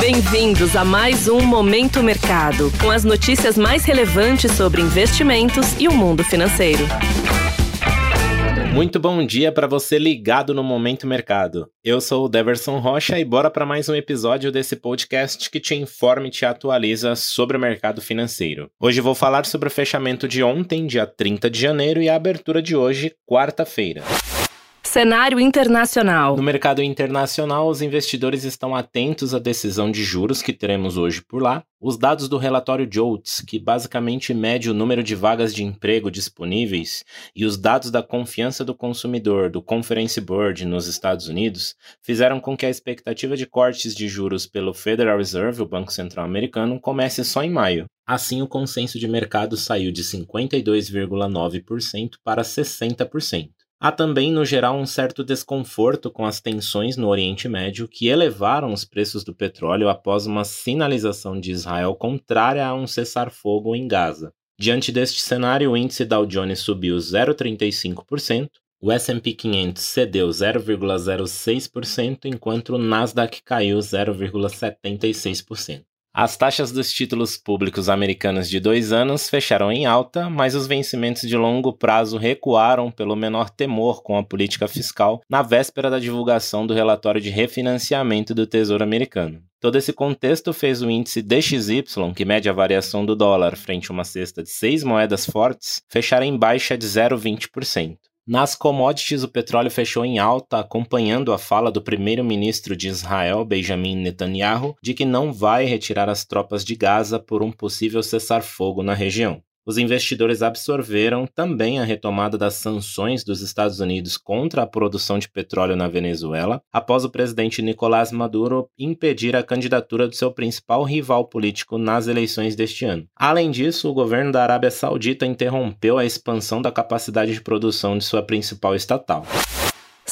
Bem-vindos a mais um Momento Mercado, com as notícias mais relevantes sobre investimentos e o mundo financeiro. Muito bom dia para você ligado no Momento Mercado. Eu sou o Deverson Rocha e bora para mais um episódio desse podcast que te informa e te atualiza sobre o mercado financeiro. Hoje vou falar sobre o fechamento de ontem, dia 30 de janeiro, e a abertura de hoje, quarta-feira. Cenário internacional. No mercado internacional, os investidores estão atentos à decisão de juros que teremos hoje por lá, os dados do relatório JOLTS, que basicamente mede o número de vagas de emprego disponíveis, e os dados da confiança do consumidor do Conference Board nos Estados Unidos, fizeram com que a expectativa de cortes de juros pelo Federal Reserve, o Banco Central Americano, comece só em maio. Assim, o consenso de mercado saiu de 52,9% para 60%. Há também, no geral, um certo desconforto com as tensões no Oriente Médio que elevaram os preços do petróleo após uma sinalização de Israel contrária a um cessar-fogo em Gaza. Diante deste cenário, o índice Dow Jones subiu 0,35%, o S&P 500 cedeu 0,06%, enquanto o Nasdaq caiu 0,76%. As taxas dos títulos públicos americanos de dois anos fecharam em alta, mas os vencimentos de longo prazo recuaram pelo menor temor com a política fiscal na véspera da divulgação do relatório de refinanciamento do Tesouro Americano. Todo esse contexto fez o índice DXY, que mede a variação do dólar frente a uma cesta de seis moedas fortes, fechar em baixa de 0,20%. Nas commodities, o petróleo fechou em alta, acompanhando a fala do primeiro-ministro de Israel, Benjamin Netanyahu, de que não vai retirar as tropas de Gaza por um possível cessar-fogo na região os investidores absorveram também a retomada das sanções dos Estados Unidos contra a produção de petróleo na Venezuela, após o presidente Nicolás Maduro impedir a candidatura do seu principal rival político nas eleições deste ano. Além disso, o governo da Arábia Saudita interrompeu a expansão da capacidade de produção de sua principal estatal.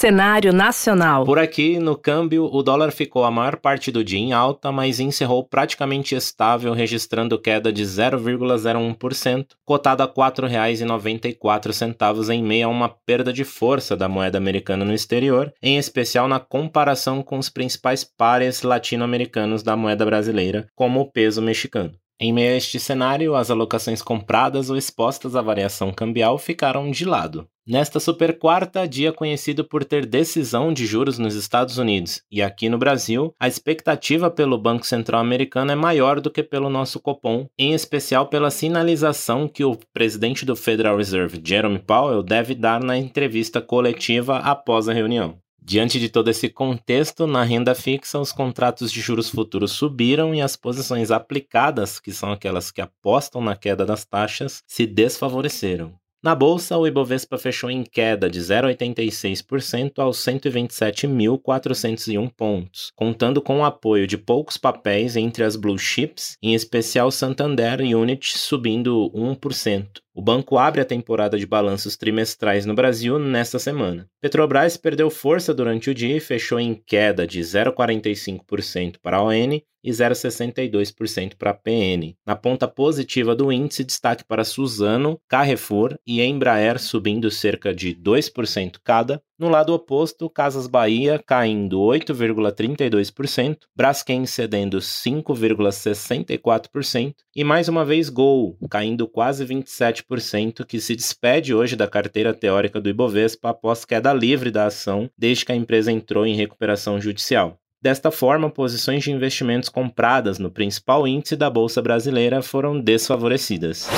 Cenário nacional. Por aqui, no câmbio, o dólar ficou a maior parte do dia em alta, mas encerrou praticamente estável, registrando queda de 0,01%, cotado a R$ 4,94 em meio a uma perda de força da moeda americana no exterior, em especial na comparação com os principais pares latino-americanos da moeda brasileira, como o peso mexicano. Em meio a este cenário, as alocações compradas ou expostas à variação cambial ficaram de lado. Nesta super quarta, dia conhecido por ter decisão de juros nos Estados Unidos e aqui no Brasil, a expectativa pelo Banco Central Americano é maior do que pelo nosso Copom, em especial pela sinalização que o presidente do Federal Reserve, Jerome Powell, deve dar na entrevista coletiva após a reunião. Diante de todo esse contexto, na renda fixa, os contratos de juros futuros subiram e as posições aplicadas, que são aquelas que apostam na queda das taxas, se desfavoreceram. Na bolsa, o Ibovespa fechou em queda de 0,86% aos 127.401 pontos, contando com o apoio de poucos papéis entre as blue chips, em especial Santander Unit subindo 1%. O banco abre a temporada de balanços trimestrais no Brasil nesta semana. Petrobras perdeu força durante o dia e fechou em queda de 0,45% para a ON e 0,62% para a PN. Na ponta positiva do índice, destaque para Suzano, Carrefour e Embraer subindo cerca de 2% cada, no lado oposto, Casas Bahia caindo 8,32%, Braskem cedendo 5,64% e mais uma vez Gol caindo quase 27%, que se despede hoje da carteira teórica do Ibovespa após queda livre da ação desde que a empresa entrou em recuperação judicial. Desta forma, posições de investimentos compradas no principal índice da bolsa brasileira foram desfavorecidas.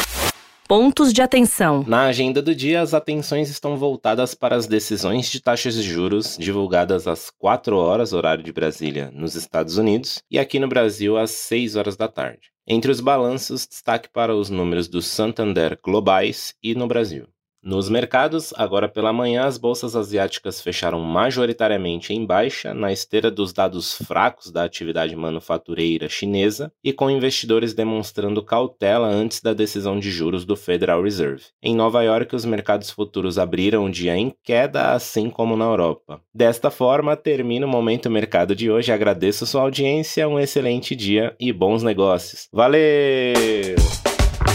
Pontos de atenção. Na agenda do dia, as atenções estão voltadas para as decisões de taxas de juros divulgadas às 4 horas, horário de Brasília, nos Estados Unidos, e aqui no Brasil às 6 horas da tarde. Entre os balanços, destaque para os números do Santander globais e no Brasil. Nos mercados, agora pela manhã, as bolsas asiáticas fecharam majoritariamente em baixa, na esteira dos dados fracos da atividade manufatureira chinesa e com investidores demonstrando cautela antes da decisão de juros do Federal Reserve. Em Nova York, os mercados futuros abriram o dia em queda, assim como na Europa. Desta forma, termina o Momento Mercado de hoje. Agradeço sua audiência, um excelente dia e bons negócios. Valeu!